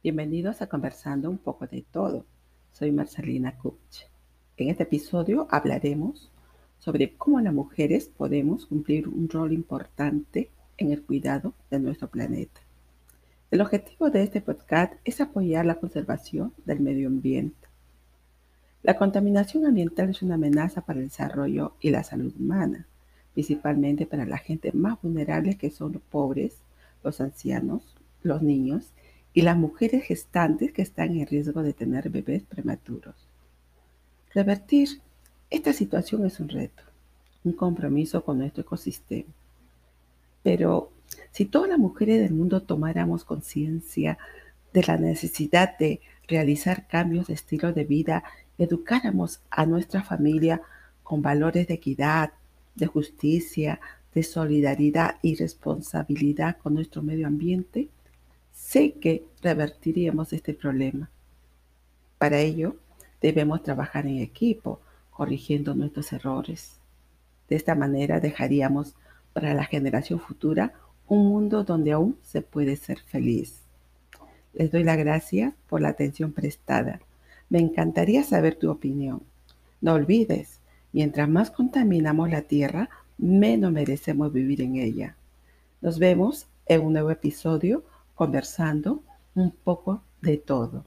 Bienvenidos a Conversando un poco de todo. Soy Marcelina Kuch. En este episodio hablaremos sobre cómo las mujeres podemos cumplir un rol importante en el cuidado de nuestro planeta. El objetivo de este podcast es apoyar la conservación del medio ambiente. La contaminación ambiental es una amenaza para el desarrollo y la salud humana, principalmente para la gente más vulnerable que son los pobres, los ancianos, los niños las mujeres gestantes que están en riesgo de tener bebés prematuros. Revertir esta situación es un reto, un compromiso con nuestro ecosistema. Pero si todas las mujeres del mundo tomáramos conciencia de la necesidad de realizar cambios de estilo de vida, educáramos a nuestra familia con valores de equidad, de justicia, de solidaridad y responsabilidad con nuestro medio ambiente, sé que revertiríamos este problema. Para ello, debemos trabajar en equipo, corrigiendo nuestros errores. De esta manera dejaríamos para la generación futura un mundo donde aún se puede ser feliz. Les doy la gracia por la atención prestada. Me encantaría saber tu opinión. No olvides, mientras más contaminamos la tierra, menos merecemos vivir en ella. Nos vemos en un nuevo episodio conversando un poco de todo.